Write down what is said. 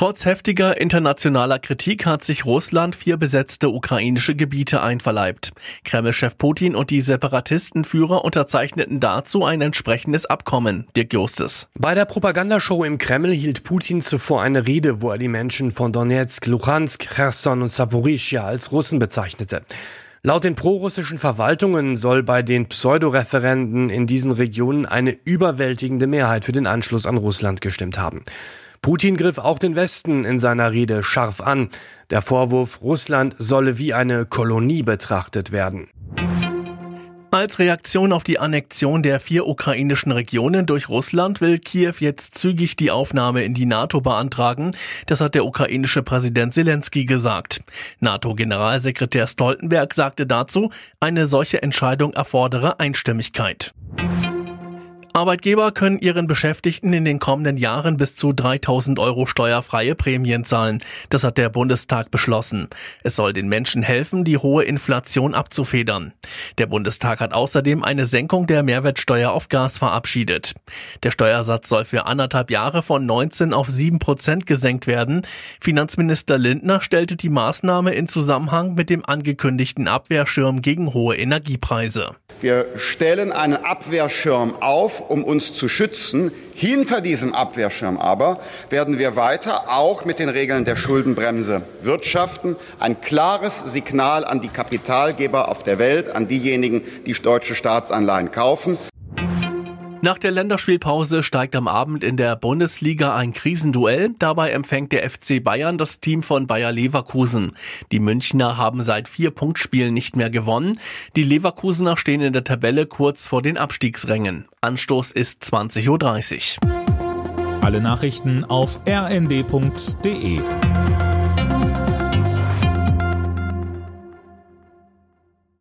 Trotz heftiger internationaler Kritik hat sich Russland vier besetzte ukrainische Gebiete einverleibt. Kreml-Chef Putin und die Separatistenführer unterzeichneten dazu ein entsprechendes Abkommen. Dirk Justes. Bei der Propagandashow im Kreml hielt Putin zuvor eine Rede, wo er die Menschen von Donetsk, Luhansk, Cherson und Saporischia als Russen bezeichnete. Laut den prorussischen Verwaltungen soll bei den Pseudoreferenden in diesen Regionen eine überwältigende Mehrheit für den Anschluss an Russland gestimmt haben. Putin griff auch den Westen in seiner Rede scharf an. Der Vorwurf, Russland solle wie eine Kolonie betrachtet werden. Als Reaktion auf die Annexion der vier ukrainischen Regionen durch Russland will Kiew jetzt zügig die Aufnahme in die NATO beantragen. Das hat der ukrainische Präsident Zelensky gesagt. NATO-Generalsekretär Stoltenberg sagte dazu, eine solche Entscheidung erfordere Einstimmigkeit. Arbeitgeber können ihren Beschäftigten in den kommenden Jahren bis zu 3000 Euro steuerfreie Prämien zahlen. Das hat der Bundestag beschlossen. Es soll den Menschen helfen, die hohe Inflation abzufedern. Der Bundestag hat außerdem eine Senkung der Mehrwertsteuer auf Gas verabschiedet. Der Steuersatz soll für anderthalb Jahre von 19 auf 7 Prozent gesenkt werden. Finanzminister Lindner stellte die Maßnahme in Zusammenhang mit dem angekündigten Abwehrschirm gegen hohe Energiepreise. Wir stellen einen Abwehrschirm auf, um uns zu schützen. Hinter diesem Abwehrschirm aber werden wir weiter auch mit den Regeln der Schuldenbremse wirtschaften. Ein klares Signal an die Kapitalgeber auf der Welt, an diejenigen, die deutsche Staatsanleihen kaufen. Nach der Länderspielpause steigt am Abend in der Bundesliga ein Krisenduell. Dabei empfängt der FC Bayern das Team von Bayer Leverkusen. Die Münchner haben seit vier Punktspielen nicht mehr gewonnen. Die Leverkusener stehen in der Tabelle kurz vor den Abstiegsrängen. Anstoß ist 20.30 Uhr. Alle Nachrichten auf rnd.de